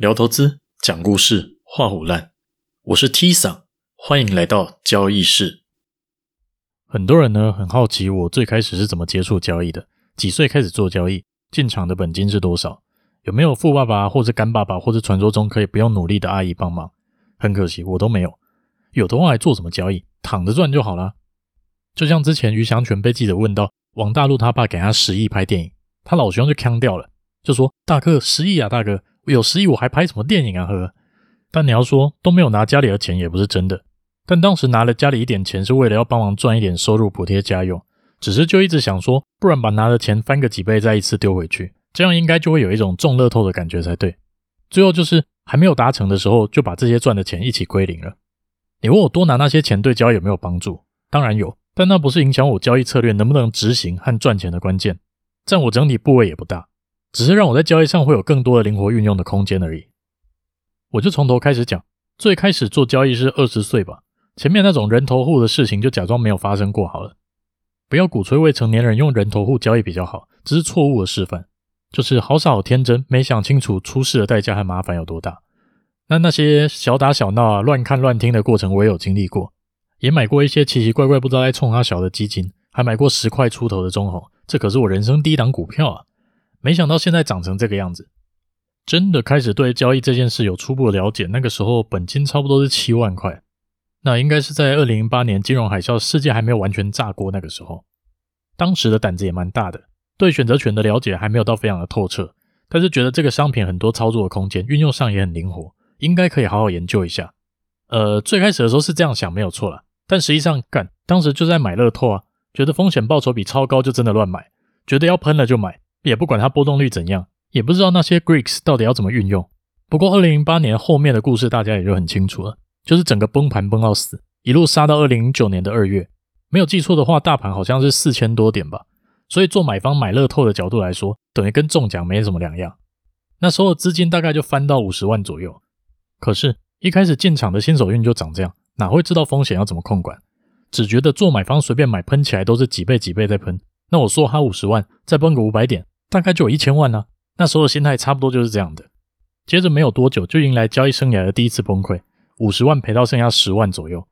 聊投资，讲故事，画虎烂。我是 T 桑，欢迎来到交易室。很多人呢很好奇，我最开始是怎么接触交易的？几岁开始做交易？进场的本金是多少？有没有富爸爸，或者干爸爸，或者传说中可以不用努力的阿姨帮忙？很可惜，我都没有。有的话还做什么交易？躺着赚就好了。就像之前余祥全被记者问到，王大陆他爸给他十亿拍电影，他老兄就呛掉了，就说：“大哥，十亿啊，大哥。”有十亿我还拍什么电影啊？呵，但你要说都没有拿家里的钱也不是真的。但当时拿了家里一点钱是为了要帮忙赚一点收入补贴家用，只是就一直想说，不然把拿的钱翻个几倍再一次丢回去，这样应该就会有一种中乐透的感觉才对。最后就是还没有达成的时候，就把这些赚的钱一起归零了。你问我多拿那些钱对交易有没有帮助？当然有，但那不是影响我交易策略能不能执行和赚钱的关键，占我整体部位也不大。只是让我在交易上会有更多的灵活运用的空间而已。我就从头开始讲，最开始做交易是二十岁吧，前面那种人头户的事情就假装没有发生过好了。不要鼓吹未成年人用人头户交易比较好，这是错误的示范。就是好傻好天真，没想清楚出事的代价和麻烦有多大。那那些小打小闹啊、乱看乱听的过程，我也有经历过，也买过一些奇奇怪怪不知道在冲啥小的基金，还买过十块出头的中红，这可是我人生第一档股票啊。没想到现在长成这个样子，真的开始对交易这件事有初步的了解。那个时候本金差不多是七万块，那应该是在二零零八年金融海啸，世界还没有完全炸锅那个时候。当时的胆子也蛮大的，对选择权的了解还没有到非常的透彻，但是觉得这个商品很多操作的空间，运用上也很灵活，应该可以好好研究一下。呃，最开始的时候是这样想，没有错啦，但实际上干，当时就在买乐透啊，觉得风险报酬比超高，就真的乱买，觉得要喷了就买。也不管它波动率怎样，也不知道那些 Greeks 到底要怎么运用。不过，二零零八年后面的故事大家也就很清楚了，就是整个崩盘崩到死，一路杀到二零零九年的二月。没有记错的话，大盘好像是四千多点吧。所以，做买方买乐透的角度来说，等于跟中奖没什么两样。那时候资金大概就翻到五十万左右。可是，一开始进场的新手运就长这样，哪会知道风险要怎么控管？只觉得做买方随便买喷起来都是几倍几倍在喷。那我说他五十万，再崩个五百点。大概就有一千万呢、那时候的心态差不多就是这样的。接着没有多久，就迎来交易生涯的第一次崩溃，五十万赔到剩下十万左右。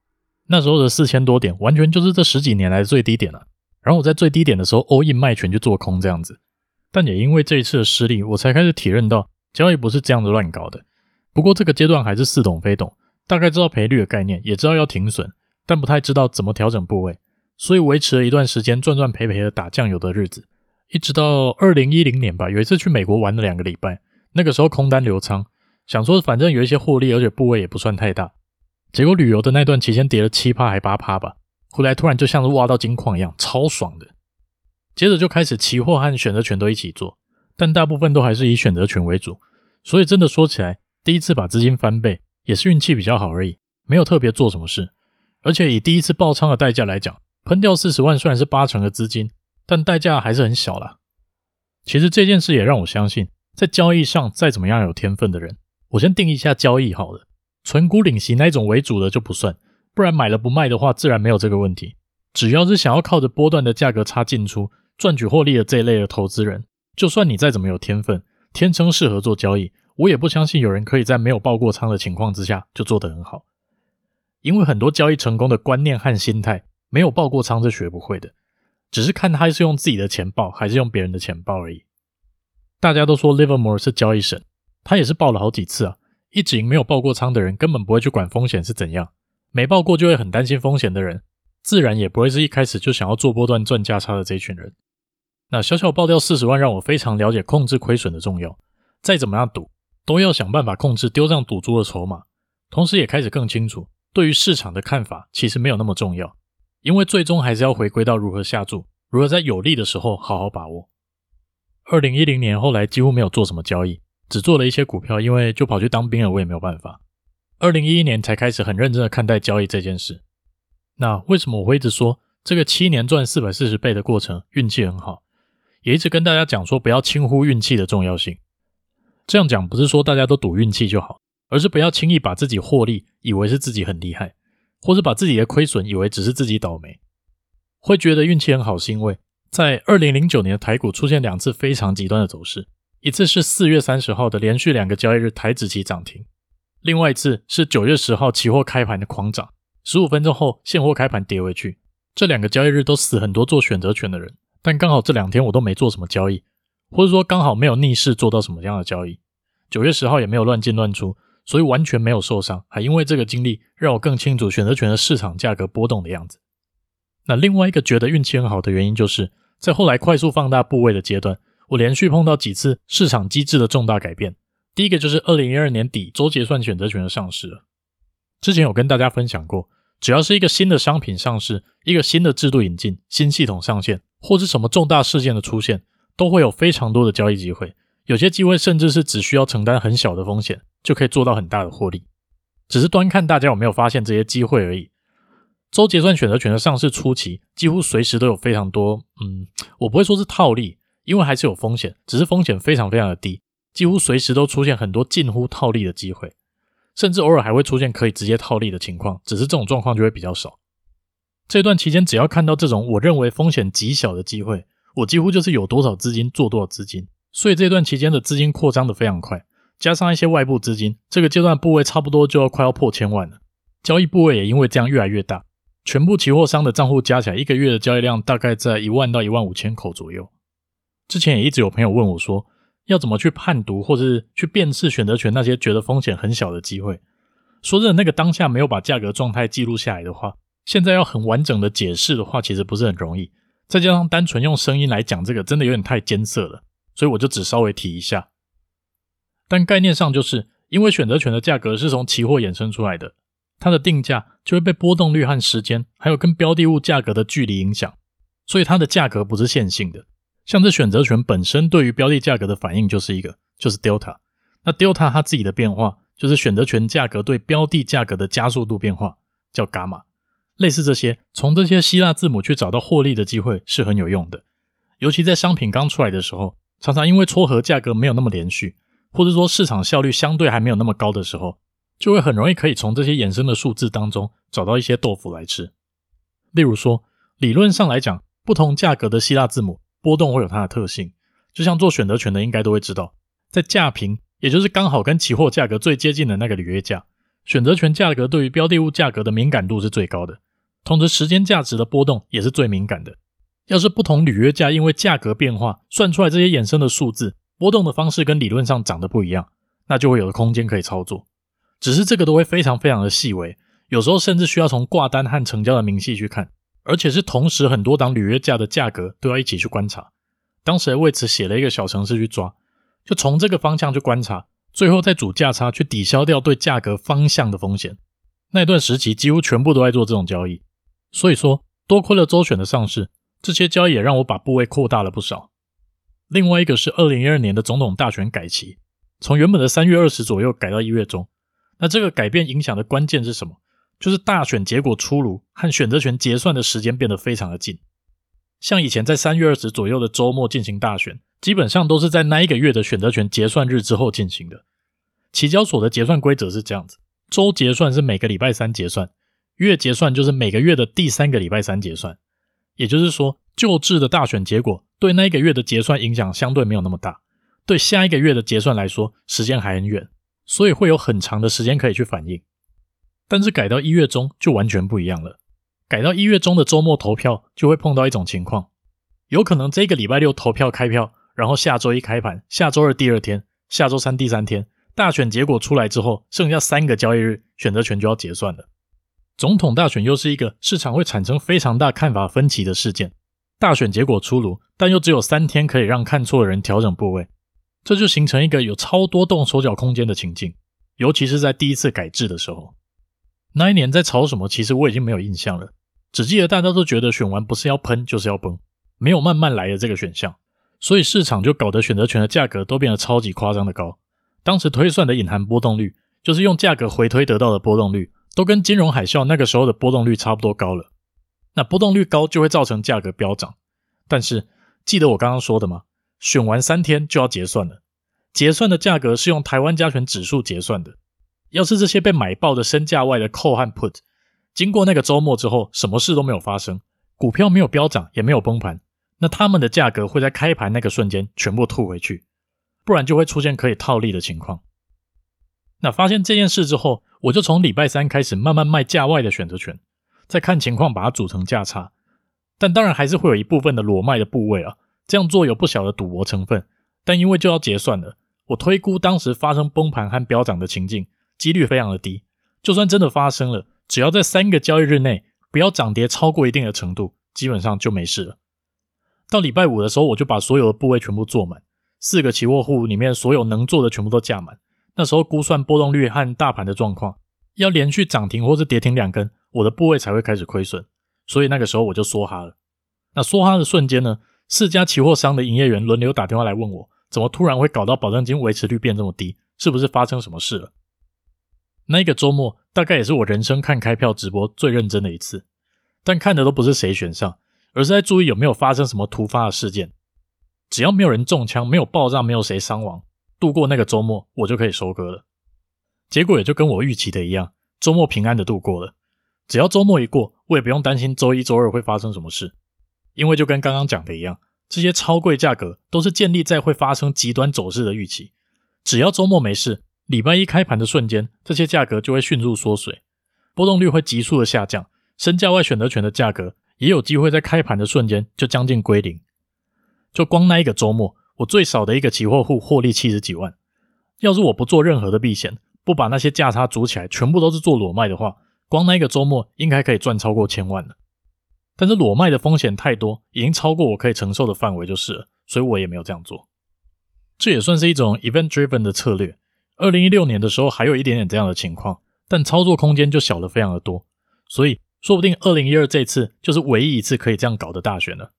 那时候的四千多点，完全就是这十几年来的最低点了、然后我在最低点的时候，all in 卖权去做空这样子。但也因为这一次的失利，我才开始体认到交易不是这样子乱搞的。不过这个阶段还是似懂非懂，大概知道赔率的概念，也知道要停损，但不太知道怎么调整部位，所以维持了一段时间赚赚赔赔的打酱油的日子。一直到二零一零年吧，有一次去美国玩了两个礼拜，那个时候空单流仓，想说反正有一些获利，而且部位也不算太大。结果旅游的那段期间跌了七趴还八趴吧，回来突然就像是挖到金矿一样，超爽的。接着就开始期货和选择权都一起做，但大部分都还是以选择权为主。所以真的说起来，第一次把资金翻倍也是运气比较好而已，没有特别做什么事。而且以第一次爆仓的代价来讲，喷掉四十万虽然是八成的资金。但代价还是很小啦。其实这件事也让我相信，在交易上再怎么样有天分的人，我先定义一下交易好了，存股领息那种为主的就不算，不然买了不卖的话，自然没有这个问题。只要是想要靠着波段的价格差进出赚取获利的这一类的投资人，就算你再怎么有天分，天生适合做交易，我也不相信有人可以在没有爆过仓的情况之下就做得很好。因为很多交易成功的观念和心态，没有爆过仓是学不会的。只是看他是用自己的钱报，还是用别人的钱报而已。大家都说 Livermore 是交易神，他也是爆了好几次啊。一直赢没有爆过仓的人，根本不会去管风险是怎样；没爆过就会很担心风险的人，自然也不会是一开始就想要做波段赚价差的这群人。那小小爆掉四十万，让我非常了解控制亏损的重要。再怎么样赌，都要想办法控制丢上赌注的筹码。同时也开始更清楚，对于市场的看法其实没有那么重要。因为最终还是要回归到如何下注，如何在有利的时候好好把握。二零一零年后来几乎没有做什么交易，只做了一些股票，因为就跑去当兵了，我也没有办法。二零一一年才开始很认真的看待交易这件事。那为什么我会一直说这个七年赚四百四十倍的过程运气很好？也一直跟大家讲说不要轻忽运气的重要性。这样讲不是说大家都赌运气就好，而是不要轻易把自己获利以为是自己很厉害。或是把自己的亏损以为只是自己倒霉，会觉得运气很好，是因为在二零零九年的台股出现两次非常极端的走势，一次是四月三十号的连续两个交易日台指期涨停，另外一次是九月十号期货开盘的狂涨，十五分钟后现货开盘跌回去。这两个交易日都死很多做选择权的人，但刚好这两天我都没做什么交易，或者说刚好没有逆势做到什么样的交易。九月十号也没有乱进乱出，所以完全没有受伤，还因为这个经历让我更清楚选择权的市场价格波动的样子。那另外一个觉得运气很好的原因，就是在后来快速放大部位的阶段。我连续碰到几次市场机制的重大改变。第一个就是二零一二年底周结算选择权的上市。之前有跟大家分享过，只要是一个新的商品上市，一个新的制度引进，新系统上线，或是什么重大事件的出现，都会有非常多的交易机会。有些机会甚至是只需要承担很小的风险，就可以做到很大的获利。只是端看大家有没有发现这些机会而已。周结算选择权的上市初期，几乎随时都有非常多，嗯，我不会说是套利。因为还是有风险，只是风险非常非常的低，几乎随时都出现很多近乎套利的机会，甚至偶尔还会出现可以直接套利的情况，只是这种状况就会比较少。这段期间，只要看到这种我认为风险极小的机会，我几乎就是有多少资金做多少资金。所以这段期间的资金扩张的非常快，加上一些外部资金，这个阶段部位差不多就要快要破千万了，交易部位也因为这样越来越大，全部期货商的账户加起来，一个月的交易量大概在一万到一万五千口左右。之前也一直有朋友问我说，要怎么去判读或是去辨识选择权那些觉得风险很小的机会？说真的，那个当下没有把价格状态记录下来的话，现在要很完整的解释的话，其实不是很容易。再加上单纯用声音来讲这个，真的有点太艰涩了，所以我就只稍微提一下。但概念上就是，因为选择权的价格是从期货衍生出来的，它的定价就会被波动率和时间，还有跟标的物价格的距离影响，所以它的价格不是线性的。像这选择权本身对于标的价格的反应就是一个，就是 delta。那 delta 它自己的变化就是选择权价格对标的价格的加速度变化，叫伽马。类似这些，从这些希腊字母去找到获利的机会是很有用的。尤其在商品刚出来的时候，常常因为撮合价格没有那么连续，或者说市场效率相对还没有那么高的时候，就会很容易可以从这些衍生的数字当中找到一些豆腐来吃。例如说，理论上来讲，不同价格的希腊字母。波动会有它的特性，就像做选择权的应该都会知道，在价平，也就是刚好跟期货价格最接近的那个履约价，选择权价格对于标的物价格的敏感度是最高的，同时时间价值的波动也是最敏感的。要是不同履约价因为价格变化算出来这些衍生的数字波动的方式跟理论上长得不一样，那就会有空间可以操作。只是这个都会非常非常的细微，有时候甚至需要从挂单和成交的明细去看。而且是同时很多档履约价的价格都要一起去观察，当时还为此写了一个小程式去抓，就从这个方向去观察，最后再主价差去抵消掉对价格方向的风险。那一段时期几乎全部都在做这种交易，所以说多亏了周选的上市，这些交易也让我把部位扩大了不少。另外一个是二零一二年的总统大选改期，从原本的三月二十左右改到一月中，那这个改变影响的关键是什么？就是大选结果出炉和选择权结算的时间变得非常的近，像以前在三月二十左右的周末进行大选，基本上都是在那一个月的选择权结算日之后进行的。期交所的结算规则是这样子：周结算是每个礼拜三结算，月结算就是每个月的第三个礼拜三结算。也就是说，旧制的大选结果对那一个月的结算影响相对没有那么大，对下一个月的结算来说，时间还很远，所以会有很长的时间可以去反应。但是改到一月中就完全不一样了。改到一月中的周末投票，就会碰到一种情况，有可能这个礼拜六投票开票，然后下周一开盘，下周二第二天，下周三第三天，大选结果出来之后，剩下三个交易日，选择权就要结算了。总统大选又是一个市场会产生非常大看法分歧的事件。大选结果出炉，但又只有三天可以让看错的人调整部位，这就形成一个有超多动手脚空间的情境，尤其是在第一次改制的时候。那一年在炒什么？其实我已经没有印象了，只记得大家都觉得选完不是要喷就是要崩，没有慢慢来的这个选项，所以市场就搞得选择权的价格都变得超级夸张的高。当时推算的隐含波动率，就是用价格回推得到的波动率，都跟金融海啸那个时候的波动率差不多高了。那波动率高就会造成价格飙涨，但是记得我刚刚说的吗？选完三天就要结算了，结算的价格是用台湾加权指数结算的。要是这些被买爆的身价外的 call 和 put，经过那个周末之后，什么事都没有发生，股票没有飙涨，也没有崩盘，那他们的价格会在开盘那个瞬间全部吐回去。不然就会出现可以套利的情况。那发现这件事之后，我就从礼拜三开始慢慢卖价外的选择权，再看情况把它组成价差。但当然还是会有一部分的裸卖的部位啊，这样做有不小的赌博成分。但因为就要结算了，我推估当时发生崩盘和飙涨的情境几率非常的低。就算真的发生了，只要在三个交易日内不要涨跌超过一定的程度，基本上就没事了。到礼拜五的时候，我就把所有的部位全部做满，四个期货户里面所有能做的全部都架满。那时候估算波动率和大盘的状况，要连续涨停或是跌停两根，我的部位才会开始亏损。所以那个时候我就梭哈了。那梭哈的瞬间呢，四家期货商的营业员轮流打电话来问我，怎么突然会搞到保证金维持率变这么低？是不是发生什么事了？那个周末大概也是我人生看开票直播最认真的一次，但看的都不是谁选上，而是在注意有没有发生什么突发的事件。只要没有人中枪，没有爆炸，没有谁伤亡。度过那个周末，我就可以收割了。结果也就跟我预期的一样，周末平安的度过了。只要周末一过，我也不用担心周一、周二会发生什么事，因为就跟刚刚讲的一样，这些超贵价格都是建立在会发生极端走势的预期。只要周末没事，礼拜一开盘的瞬间，这些价格就会迅速缩水，波动率会急速的下降，身价外选择权的价格也有机会在开盘的瞬间就将近归零。就光那一个周末。我最少的一个期货户获利七十几万，要是我不做任何的避险，不把那些价差组起来，全部都是做裸卖的话，光那一个周末应该可以赚超过千万了。但是裸卖的风险太多，已经超过我可以承受的范围就是了，所以我也没有这样做。这也算是一种 event driven 的策略。二零一六年的时候还有一点点这样的情况，但操作空间就小了非常的多，所以说不定二零一二这次就是唯一一次可以这样搞的大选了。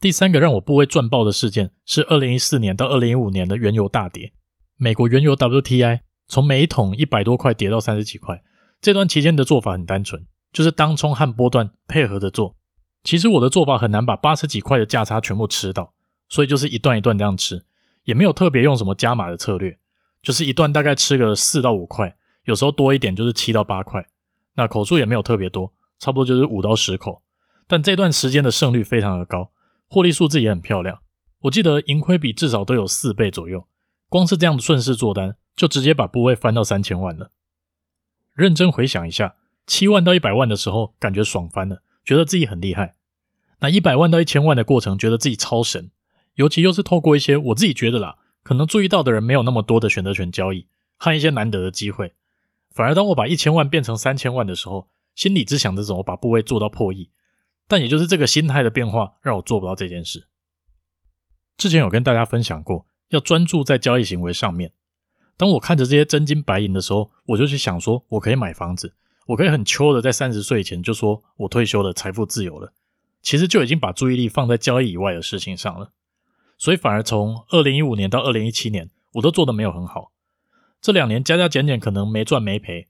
第三个让我部位赚爆的事件是二零一四年到二零一五年的原油大跌，美国原油 WTI 从每一桶一百多块跌到三十几块。这段期间的做法很单纯，就是当冲和波段配合着做。其实我的做法很难把八十几块的价差全部吃到，所以就是一段一段这样吃，也没有特别用什么加码的策略，就是一段大概吃个四到五块，有时候多一点就是七到八块。那口数也没有特别多，差不多就是五到十口。但这段时间的胜率非常的高。获利数字也很漂亮，我记得盈亏比至少都有四倍左右。光是这样的顺势做单，就直接把部位翻到三千万了。认真回想一下，七万到一百万的时候，感觉爽翻了，觉得自己很厉害。那一百万到一千万的过程，觉得自己超神。尤其又是透过一些我自己觉得啦，可能注意到的人没有那么多的选择权交易和一些难得的机会。反而当我把一千万变成三千万的时候，心里只想着怎么把部位做到破亿。但也就是这个心态的变化，让我做不到这件事。之前有跟大家分享过，要专注在交易行为上面。当我看着这些真金白银的时候，我就去想说，我可以买房子，我可以很秋的在三十岁以前就说我退休了，财富自由了。其实就已经把注意力放在交易以外的事情上了。所以反而从二零一五年到二零一七年，我都做得没有很好。这两年加加减减，可能没赚没赔，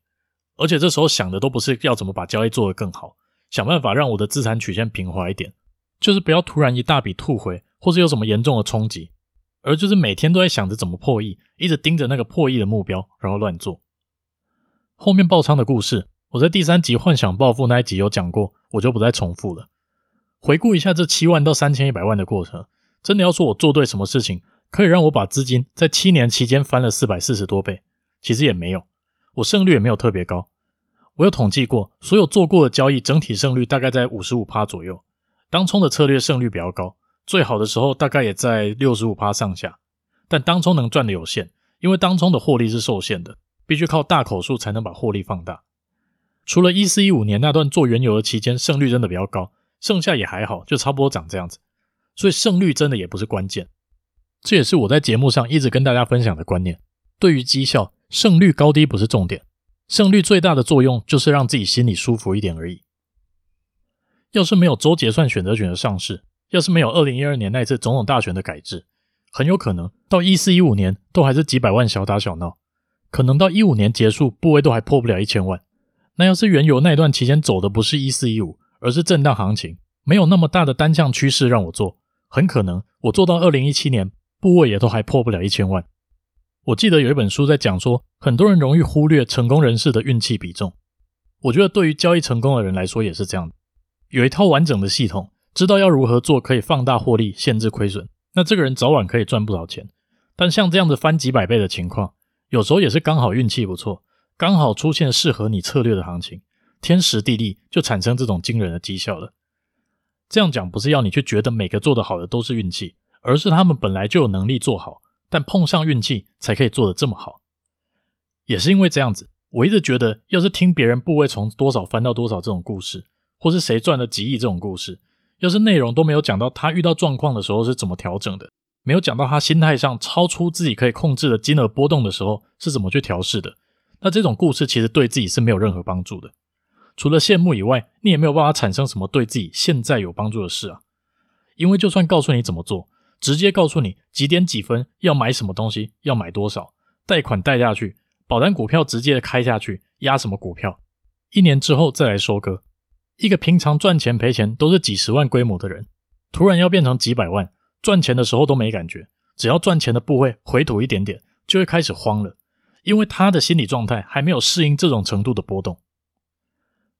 而且这时候想的都不是要怎么把交易做得更好。想办法让我的资产曲线平滑一点，就是不要突然一大笔吐回，或是有什么严重的冲击，而就是每天都在想着怎么破亿，一直盯着那个破亿的目标，然后乱做。后面爆仓的故事，我在第三集幻想暴富那一集有讲过，我就不再重复了。回顾一下这七万到三千一百万的过程，真的要说我做对什么事情，可以让我把资金在七年期间翻了四百四十多倍，其实也没有，我胜率也没有特别高。我有统计过，所有做过的交易整体胜率大概在五十五趴左右。当冲的策略胜率比较高，最好的时候大概也在六十五趴上下。但当冲能赚的有限，因为当冲的获利是受限的，必须靠大口数才能把获利放大。除了一四一五年那段做原油的期间胜率真的比较高，剩下也还好，就差不多长这样子。所以胜率真的也不是关键。这也是我在节目上一直跟大家分享的观念：对于绩效，胜率高低不是重点。胜率最大的作用就是让自己心里舒服一点而已。要是没有周结算选择权的上市，要是没有二零一二年那次总统大选的改制，很有可能到一四一五年都还是几百万小打小闹，可能到一五年结束部位都还破不了一千万。那要是原油那段期间走的不是一四一五，而是震荡行情，没有那么大的单向趋势让我做，很可能我做到二零一七年部位也都还破不了一千万。我记得有一本书在讲说，很多人容易忽略成功人士的运气比重。我觉得对于交易成功的人来说也是这样，有一套完整的系统，知道要如何做可以放大获利、限制亏损，那这个人早晚可以赚不少钱。但像这样子翻几百倍的情况，有时候也是刚好运气不错，刚好出现适合你策略的行情，天时地利就产生这种惊人的绩效了。这样讲不是要你去觉得每个做得好的都是运气，而是他们本来就有能力做好，但碰上运气才可以做得这么好。也是因为这样子，我一直觉得，要是听别人部位从多少翻到多少这种故事，或是谁赚了几亿这种故事，要是内容都没有讲到他遇到状况的时候是怎么调整的，没有讲到他心态上超出自己可以控制的金额波动的时候是怎么去调试的，那这种故事其实对自己是没有任何帮助的。除了羡慕以外，你也没有办法产生什么对自己现在有帮助的事啊。因为就算告诉你怎么做，直接告诉你几点几分要买什么东西，要买多少，贷款贷下去，保单股票直接开下去，压什么股票，一年之后再来收割。一个平常赚钱赔钱都是几十万规模的人，突然要变成几百万。赚钱的时候都没感觉，只要赚钱的部位回吐一点点，就会开始慌了，因为他的心理状态还没有适应这种程度的波动，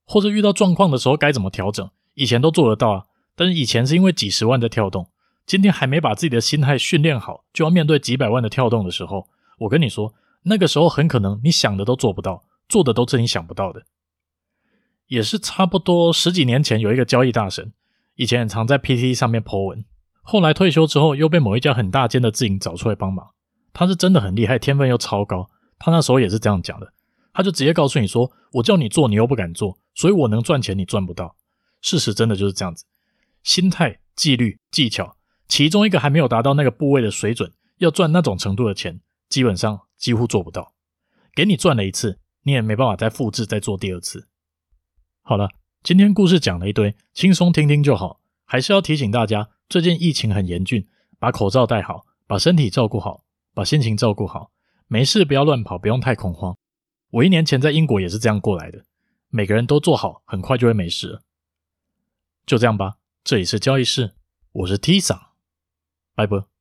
或者遇到状况的时候该怎么调整，以前都做得到啊，但是以前是因为几十万在跳动，今天还没把自己的心态训练好，就要面对几百万的跳动的时候，我跟你说，那个时候很可能你想的都做不到，做的都是你想不到的，也是差不多十几年前有一个交易大神，以前很常在 PT 上面 po 文。后来退休之后，又被某一家很大间的自营找出来帮忙。他是真的很厉害，天分又超高。他那时候也是这样讲的，他就直接告诉你说：“我叫你做，你又不敢做，所以我能赚钱，你赚不到。”事实真的就是这样子。心态、纪律、技巧，其中一个还没有达到那个部位的水准，要赚那种程度的钱，基本上几乎做不到。给你赚了一次，你也没办法再复制再做第二次。好了，今天故事讲了一堆，轻松听听就好。还是要提醒大家。最近疫情很严峻，把口罩戴好，把身体照顾好，把心情照顾好，没事不要乱跑，不用太恐慌。我一年前在英国也是这样过来的，每个人都做好，很快就会没事了。就这样吧，这里是交易室，我是 T 桑，拜拜。